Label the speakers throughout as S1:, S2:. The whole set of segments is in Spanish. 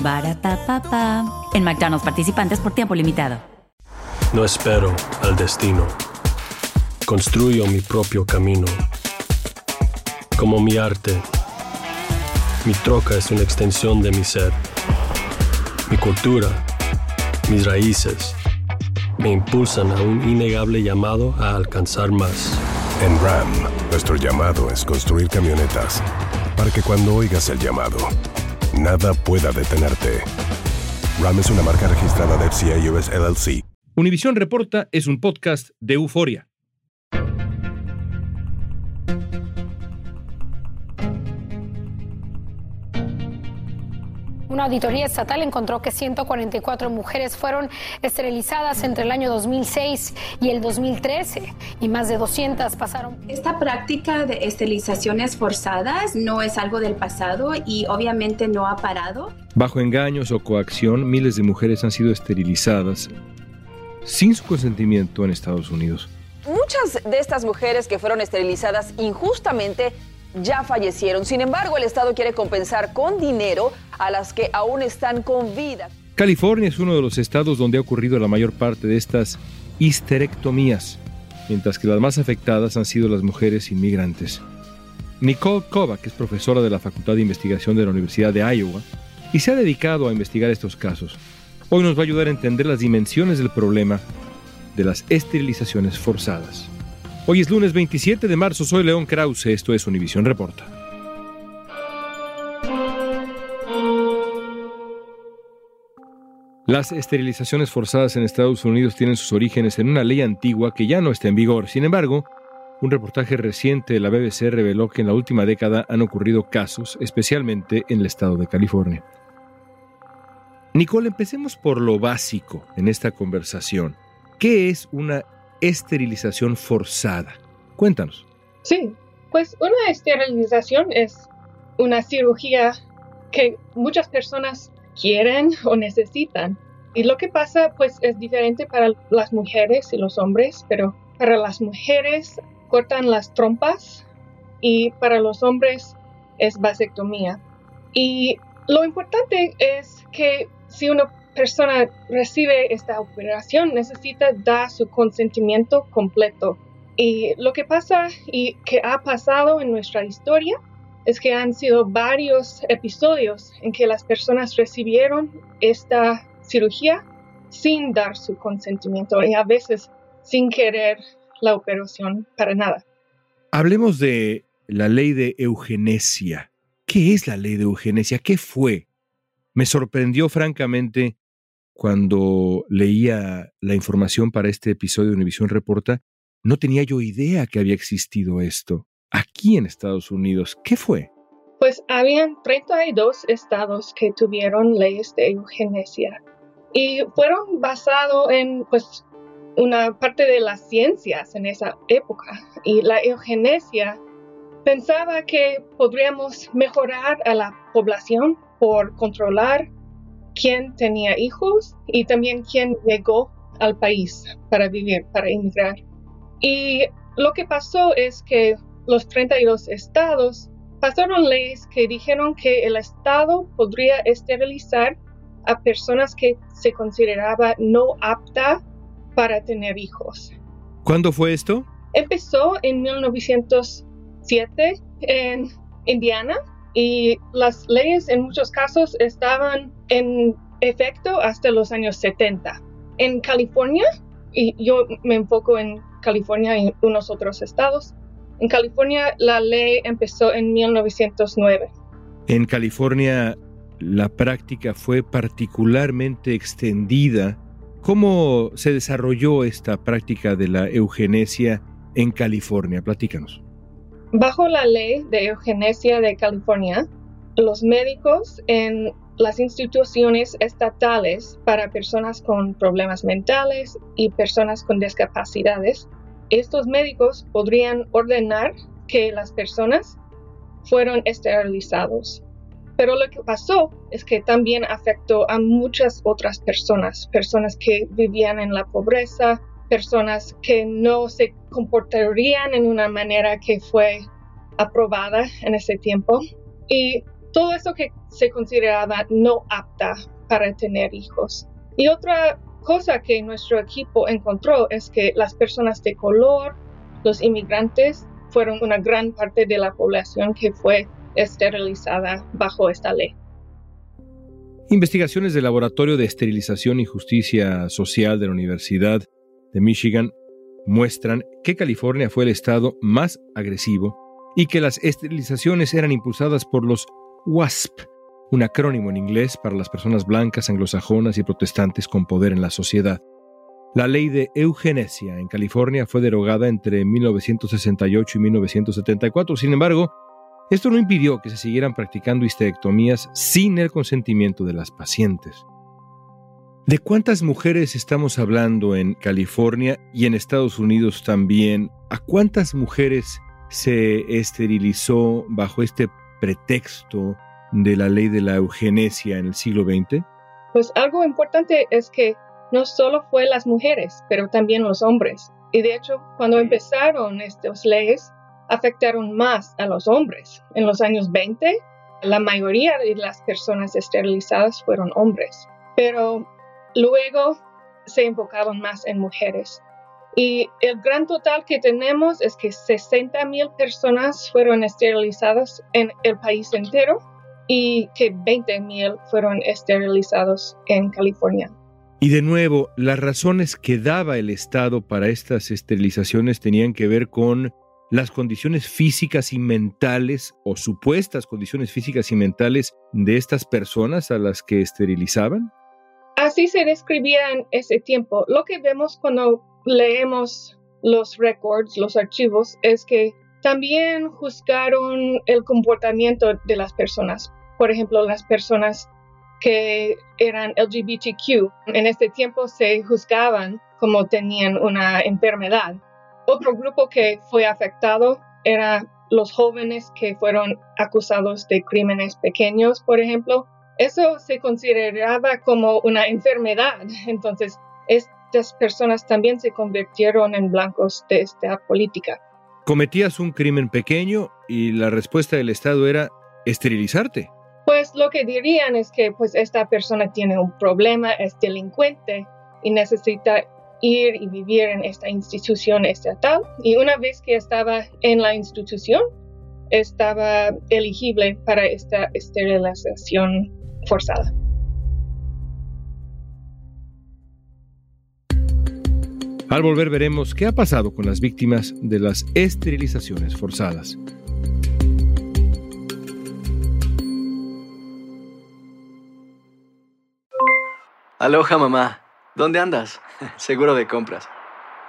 S1: Barata En McDonald's participantes por tiempo limitado.
S2: No espero al destino. Construyo mi propio camino. Como mi arte. Mi troca es una extensión de mi ser. Mi cultura. Mis raíces me impulsan a un innegable llamado a alcanzar más.
S3: En RAM, nuestro llamado es construir camionetas para que cuando oigas el llamado, nada pueda detenerte. RAM es una marca registrada de FCA LLC.
S4: Univisión Reporta es un podcast de euforia.
S5: Una auditoría estatal encontró que 144 mujeres fueron esterilizadas entre el año 2006 y el 2013 y más de 200 pasaron.
S6: Esta práctica de esterilizaciones forzadas no es algo del pasado y obviamente no ha parado.
S4: Bajo engaños o coacción, miles de mujeres han sido esterilizadas sin su consentimiento en Estados Unidos.
S7: Muchas de estas mujeres que fueron esterilizadas injustamente ya fallecieron. Sin embargo, el Estado quiere compensar con dinero a las que aún están con vida.
S4: California es uno de los estados donde ha ocurrido la mayor parte de estas histerectomías, mientras que las más afectadas han sido las mujeres inmigrantes. Nicole Kovac es profesora de la Facultad de Investigación de la Universidad de Iowa y se ha dedicado a investigar estos casos. Hoy nos va a ayudar a entender las dimensiones del problema de las esterilizaciones forzadas. Hoy es lunes 27 de marzo, soy León Krause, esto es Univisión Reporta. Las esterilizaciones forzadas en Estados Unidos tienen sus orígenes en una ley antigua que ya no está en vigor. Sin embargo, un reportaje reciente de la BBC reveló que en la última década han ocurrido casos, especialmente en el estado de California. Nicole, empecemos por lo básico en esta conversación. ¿Qué es una esterilización forzada. Cuéntanos.
S8: Sí, pues una esterilización es una cirugía que muchas personas quieren o necesitan. Y lo que pasa pues es diferente para las mujeres y los hombres, pero para las mujeres cortan las trompas y para los hombres es vasectomía. Y lo importante es que si uno persona recibe esta operación necesita dar su consentimiento completo. Y lo que pasa y que ha pasado en nuestra historia es que han sido varios episodios en que las personas recibieron esta cirugía sin dar su consentimiento y a veces sin querer la operación para nada.
S4: Hablemos de la ley de eugenesia. ¿Qué es la ley de eugenesia? ¿Qué fue? Me sorprendió francamente cuando leía la información para este episodio de Univisión Reporta, no tenía yo idea que había existido esto. Aquí en Estados Unidos, ¿qué fue?
S8: Pues habían 32 estados que tuvieron leyes de eugenesia y fueron basados en pues una parte de las ciencias en esa época y la eugenesia pensaba que podríamos mejorar a la población por controlar quién tenía hijos y también quién llegó al país para vivir, para emigrar. Y lo que pasó es que los 32 estados pasaron leyes que dijeron que el estado podría esterilizar a personas que se consideraba no apta para tener hijos.
S4: ¿Cuándo fue esto?
S8: Empezó en 1907 en Indiana y las leyes en muchos casos estaban en efecto hasta los años 70. En California, y yo me enfoco en California y unos otros estados, en California la ley empezó en 1909.
S4: En California la práctica fue particularmente extendida. ¿Cómo se desarrolló esta práctica de la eugenesia en California? Platícanos.
S8: Bajo la ley de eugenesia de California, los médicos en las instituciones estatales para personas con problemas mentales y personas con discapacidades, estos médicos podrían ordenar que las personas fueron esterilizados. Pero lo que pasó es que también afectó a muchas otras personas, personas que vivían en la pobreza, personas que no se comportarían en una manera que fue aprobada en ese tiempo y todo eso que se consideraba no apta para tener hijos. Y otra cosa que nuestro equipo encontró es que las personas de color, los inmigrantes, fueron una gran parte de la población que fue esterilizada bajo esta ley.
S4: Investigaciones del Laboratorio de Esterilización y Justicia Social de la Universidad de Michigan muestran que California fue el estado más agresivo y que las esterilizaciones eran impulsadas por los WASP, un acrónimo en inglés para las personas blancas, anglosajonas y protestantes con poder en la sociedad. La ley de eugenesia en California fue derogada entre 1968 y 1974. Sin embargo, esto no impidió que se siguieran practicando histerectomías sin el consentimiento de las pacientes. ¿De cuántas mujeres estamos hablando en California y en Estados Unidos también? ¿A cuántas mujeres se esterilizó bajo este pretexto de la ley de la eugenesia en el siglo XX?
S8: Pues algo importante es que no solo fue las mujeres, pero también los hombres. Y de hecho, cuando empezaron estas leyes, afectaron más a los hombres. En los años 20, la mayoría de las personas esterilizadas fueron hombres, pero luego se enfocaron más en mujeres. Y el gran total que tenemos es que 60 mil personas fueron esterilizadas en el país entero y que 20 mil fueron esterilizados en California.
S4: Y de nuevo, las razones que daba el Estado para estas esterilizaciones tenían que ver con las condiciones físicas y mentales o supuestas condiciones físicas y mentales de estas personas a las que esterilizaban?
S8: Así se describía en ese tiempo. Lo que vemos cuando leemos los records, los archivos, es que también juzgaron el comportamiento de las personas. Por ejemplo, las personas que eran LGBTQ. En este tiempo se juzgaban como tenían una enfermedad. Otro grupo que fue afectado era los jóvenes que fueron acusados de crímenes pequeños, por ejemplo. Eso se consideraba como una enfermedad. Entonces, estas personas también se convirtieron en blancos de esta política.
S4: Cometías un crimen pequeño y la respuesta del Estado era esterilizarte.
S8: Pues lo que dirían es que pues esta persona tiene un problema, es delincuente y necesita ir y vivir en esta institución estatal y una vez que estaba en la institución estaba elegible para esta esterilización forzada.
S4: Al volver veremos qué ha pasado con las víctimas de las esterilizaciones forzadas.
S9: Aloha mamá, ¿dónde andas? Seguro de compras.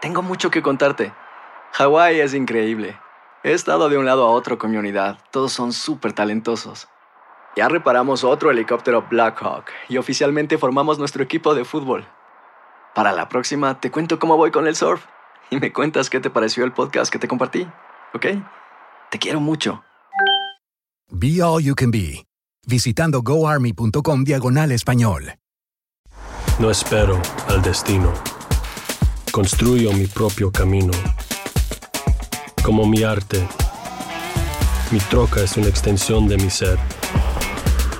S9: Tengo mucho que contarte. Hawái es increíble. He estado de un lado a otro con mi unidad. Todos son súper talentosos. Ya reparamos otro helicóptero Blackhawk y oficialmente formamos nuestro equipo de fútbol. Para la próxima te cuento cómo voy con el surf y me cuentas qué te pareció el podcast que te compartí, ¿ok? Te quiero mucho.
S10: Be All You Can Be, visitando goarmy.com diagonal español.
S2: No espero al destino. Construyo mi propio camino. Como mi arte, mi troca es una extensión de mi ser.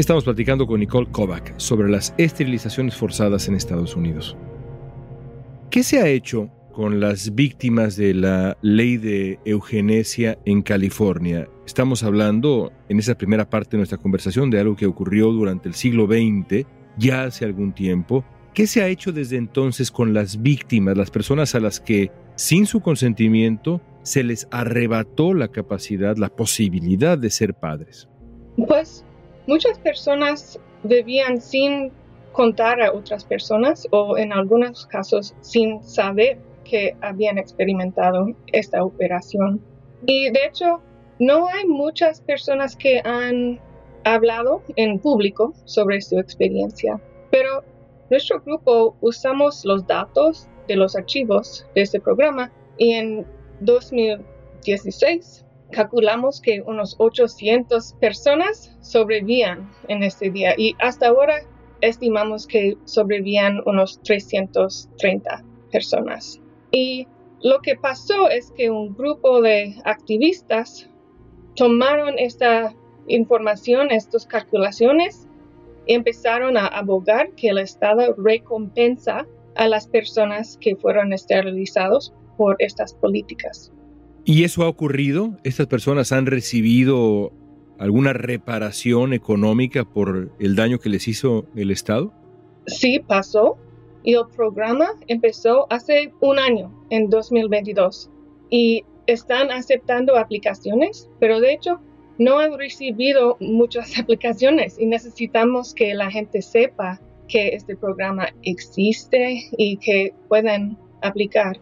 S4: Estamos platicando con Nicole Kovac sobre las esterilizaciones forzadas en Estados Unidos. ¿Qué se ha hecho con las víctimas de la ley de eugenesia en California? Estamos hablando en esa primera parte de nuestra conversación de algo que ocurrió durante el siglo XX, ya hace algún tiempo. ¿Qué se ha hecho desde entonces con las víctimas, las personas a las que, sin su consentimiento, se les arrebató la capacidad, la posibilidad de ser padres?
S8: Pues muchas personas vivían sin contar a otras personas o en algunos casos sin saber que habían experimentado esta operación. Y de hecho, no hay muchas personas que han hablado en público sobre su experiencia, pero nuestro grupo usamos los datos de los archivos de este programa y en 2016 calculamos que unos 800 personas sobrevivían en este día y hasta ahora estimamos que sobrevivían unos 330 personas. Y lo que pasó es que un grupo de activistas tomaron esta información, estas calculaciones, y empezaron a abogar que el Estado recompensa a las personas que fueron esterilizados por estas políticas.
S4: ¿Y eso ha ocurrido? ¿Estas personas han recibido alguna reparación económica por el daño que les hizo el Estado?
S8: Sí, pasó. Y el programa empezó hace un año, en 2022. Y están aceptando aplicaciones, pero de hecho no han recibido muchas aplicaciones y necesitamos que la gente sepa que este programa existe y que pueden aplicar.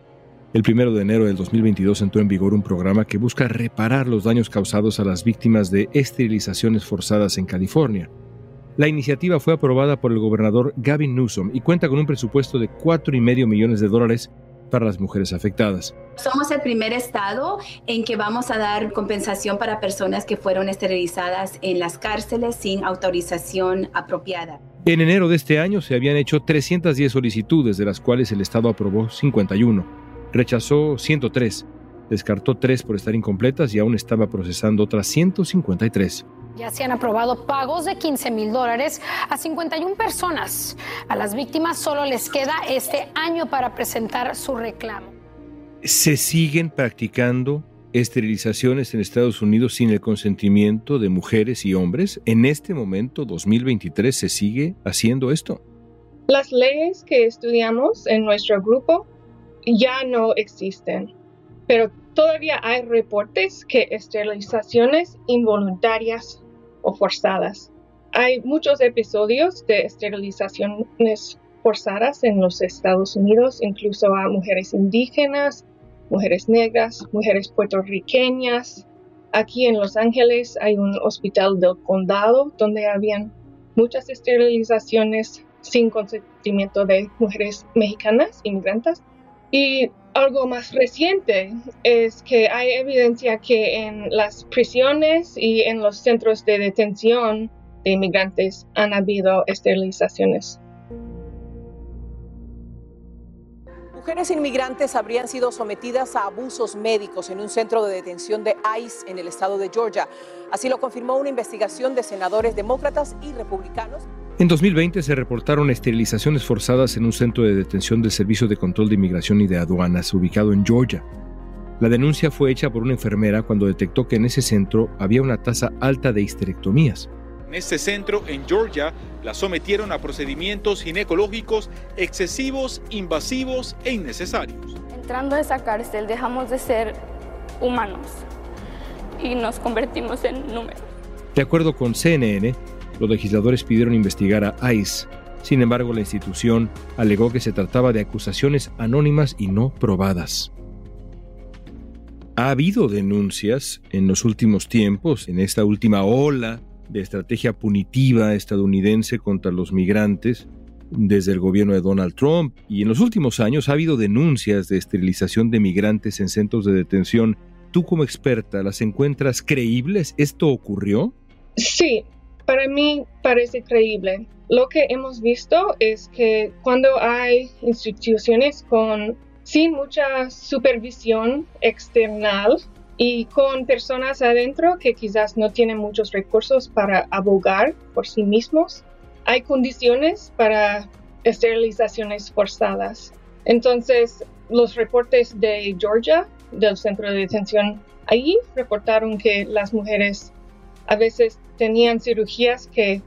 S4: El primero de enero del 2022 entró en vigor un programa que busca reparar los daños causados a las víctimas de esterilizaciones forzadas en California. La iniciativa fue aprobada por el gobernador Gavin Newsom y cuenta con un presupuesto de 4,5 millones de dólares para las mujeres afectadas.
S6: Somos el primer estado en que vamos a dar compensación para personas que fueron esterilizadas en las cárceles sin autorización apropiada.
S4: En enero de este año se habían hecho 310 solicitudes, de las cuales el Estado aprobó 51 rechazó 103, descartó 3 por estar incompletas y aún estaba procesando otras 153.
S5: Ya se han aprobado pagos de 15 mil dólares a 51 personas. A las víctimas solo les queda este año para presentar su reclamo.
S4: Se siguen practicando esterilizaciones en Estados Unidos sin el consentimiento de mujeres y hombres. En este momento, 2023, se sigue haciendo esto.
S8: Las leyes que estudiamos en nuestro grupo ya no existen, pero todavía hay reportes que esterilizaciones involuntarias o forzadas. Hay muchos episodios de esterilizaciones forzadas en los Estados Unidos, incluso a mujeres indígenas, mujeres negras, mujeres puertorriqueñas. Aquí en Los Ángeles hay un hospital del condado donde habían muchas esterilizaciones sin consentimiento de mujeres mexicanas, inmigrantes. Y algo más reciente es que hay evidencia que en las prisiones y en los centros de detención de inmigrantes han habido esterilizaciones.
S7: Mujeres inmigrantes habrían sido sometidas a abusos médicos en un centro de detención de ICE en el estado de Georgia. Así lo confirmó una investigación de senadores demócratas y republicanos.
S4: En 2020 se reportaron esterilizaciones forzadas en un centro de detención del Servicio de Control de Inmigración y de Aduanas ubicado en Georgia. La denuncia fue hecha por una enfermera cuando detectó que en ese centro había una tasa alta de histerectomías.
S11: En este centro, en Georgia, la sometieron a procedimientos ginecológicos excesivos, invasivos e innecesarios.
S12: Entrando a esa cárcel dejamos de ser humanos y nos convertimos en números.
S4: De acuerdo con CNN, los legisladores pidieron investigar a ICE. Sin embargo, la institución alegó que se trataba de acusaciones anónimas y no probadas. Ha habido denuncias en los últimos tiempos, en esta última ola de estrategia punitiva estadounidense contra los migrantes desde el gobierno de Donald Trump y en los últimos años ha habido denuncias de esterilización de migrantes en centros de detención. ¿Tú como experta las encuentras creíbles? ¿Esto ocurrió?
S8: Sí, para mí parece creíble. Lo que hemos visto es que cuando hay instituciones con sin mucha supervisión external y con personas adentro que quizás no tienen muchos recursos para abogar por sí mismos, hay condiciones para esterilizaciones forzadas. Entonces, los reportes de Georgia, del centro de detención, allí reportaron que las mujeres a veces tenían cirugías que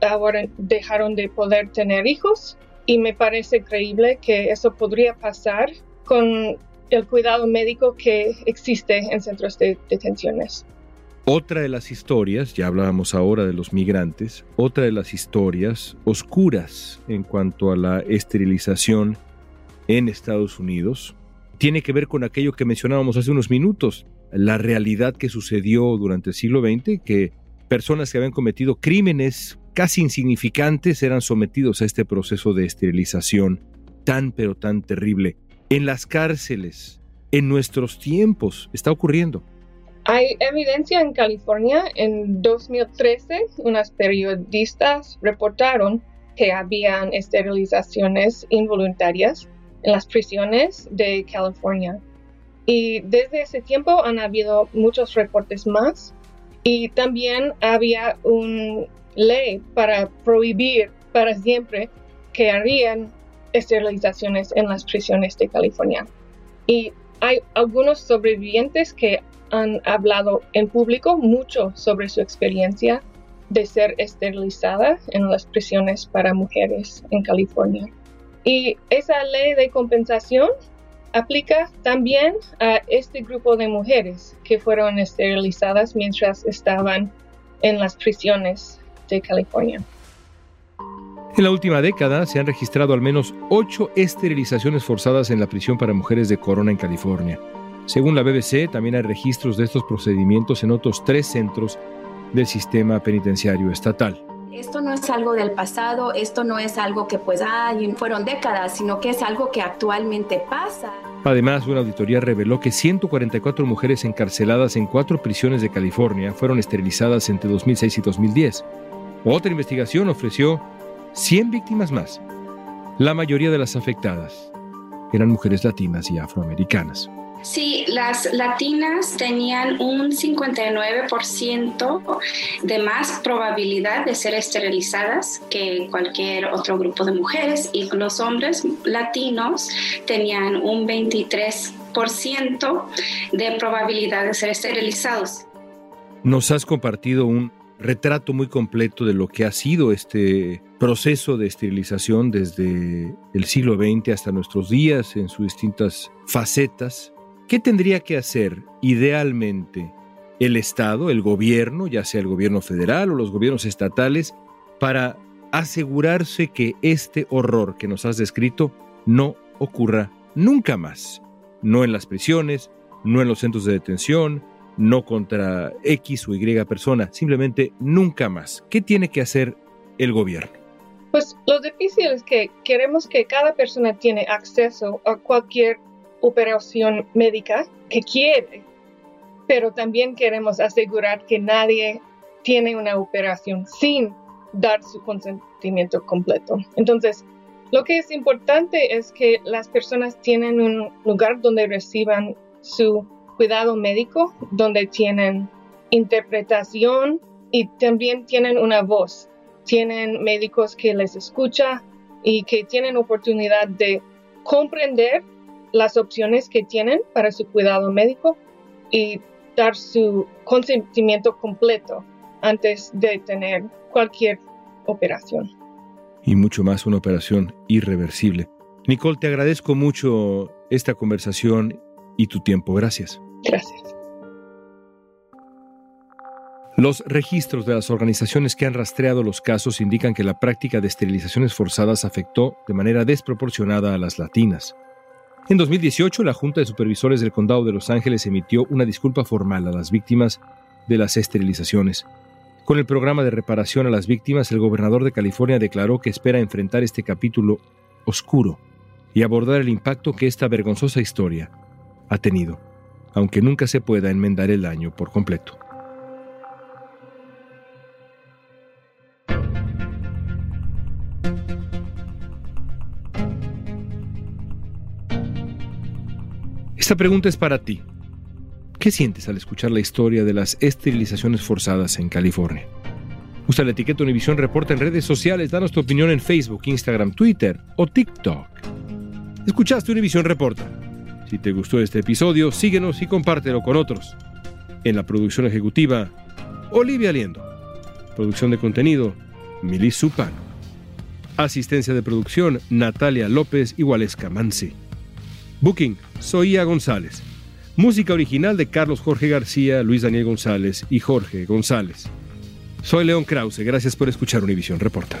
S8: ahora dejaron de poder tener hijos y me parece creíble que eso podría pasar con el cuidado médico que existe en centros de detenciones.
S4: Otra de las historias, ya hablábamos ahora de los migrantes, otra de las historias oscuras en cuanto a la esterilización en Estados Unidos, tiene que ver con aquello que mencionábamos hace unos minutos, la realidad que sucedió durante el siglo XX, que personas que habían cometido crímenes casi insignificantes eran sometidos a este proceso de esterilización tan pero tan terrible. En las cárceles, en nuestros tiempos, está ocurriendo.
S8: Hay evidencia en California. En 2013, unas periodistas reportaron que habían esterilizaciones involuntarias en las prisiones de California. Y desde ese tiempo han habido muchos reportes más. Y también había una ley para prohibir para siempre que harían esterilizaciones en las prisiones de California. Y hay algunos sobrevivientes que han hablado en público mucho sobre su experiencia de ser esterilizada en las prisiones para mujeres en California. Y esa ley de compensación aplica también a este grupo de mujeres que fueron esterilizadas mientras estaban en las prisiones de California.
S4: En la última década se han registrado al menos ocho esterilizaciones forzadas en la prisión para mujeres de Corona en California. Según la BBC, también hay registros de estos procedimientos en otros tres centros del sistema penitenciario estatal.
S6: Esto no es algo del pasado, esto no es algo que pues ay, fueron décadas, sino que es algo que actualmente pasa.
S4: Además, una auditoría reveló que 144 mujeres encarceladas en cuatro prisiones de California fueron esterilizadas entre 2006 y 2010. Otra investigación ofreció 100 víctimas más. La mayoría de las afectadas eran mujeres latinas y afroamericanas.
S13: Sí, las latinas tenían un 59% de más probabilidad de ser esterilizadas que cualquier otro grupo de mujeres y los hombres latinos tenían un 23% de probabilidad de ser esterilizados.
S4: Nos has compartido un retrato muy completo de lo que ha sido este proceso de esterilización desde el siglo XX hasta nuestros días en sus distintas facetas ¿Qué tendría que hacer idealmente el Estado, el gobierno, ya sea el gobierno federal o los gobiernos estatales, para asegurarse que este horror que nos has descrito no ocurra nunca más? No en las prisiones, no en los centros de detención, no contra X o Y persona, simplemente nunca más. ¿Qué tiene que hacer el gobierno?
S8: Pues lo difícil es que queremos que cada persona tiene acceso a cualquier operación médica que quiere, pero también queremos asegurar que nadie tiene una operación sin dar su consentimiento completo. Entonces, lo que es importante es que las personas tienen un lugar donde reciban su cuidado médico, donde tienen interpretación y también tienen una voz. Tienen médicos que les escucha y que tienen oportunidad de comprender las opciones que tienen para su cuidado médico y dar su consentimiento completo antes de tener cualquier operación.
S4: Y mucho más una operación irreversible. Nicole, te agradezco mucho esta conversación y tu tiempo. Gracias.
S8: Gracias.
S4: Los registros de las organizaciones que han rastreado los casos indican que la práctica de esterilizaciones forzadas afectó de manera desproporcionada a las latinas. En 2018, la Junta de Supervisores del Condado de Los Ángeles emitió una disculpa formal a las víctimas de las esterilizaciones. Con el programa de reparación a las víctimas, el gobernador de California declaró que espera enfrentar este capítulo oscuro y abordar el impacto que esta vergonzosa historia ha tenido, aunque nunca se pueda enmendar el daño por completo. Esta pregunta es para ti. ¿Qué sientes al escuchar la historia de las esterilizaciones forzadas en California? Usa la etiqueta Univisión Reporta en redes sociales, danos tu opinión en Facebook, Instagram, Twitter o TikTok. Escuchaste Univisión Reporta. Si te gustó este episodio, síguenos y compártelo con otros. En la producción ejecutiva, Olivia Liendo. Producción de contenido, Milis Supano. Asistencia de producción, Natalia López Igualesca Mansi. Booking, Soía González. Música original de Carlos Jorge García, Luis Daniel González y Jorge González. Soy León Krause, gracias por escuchar Univisión Reporta.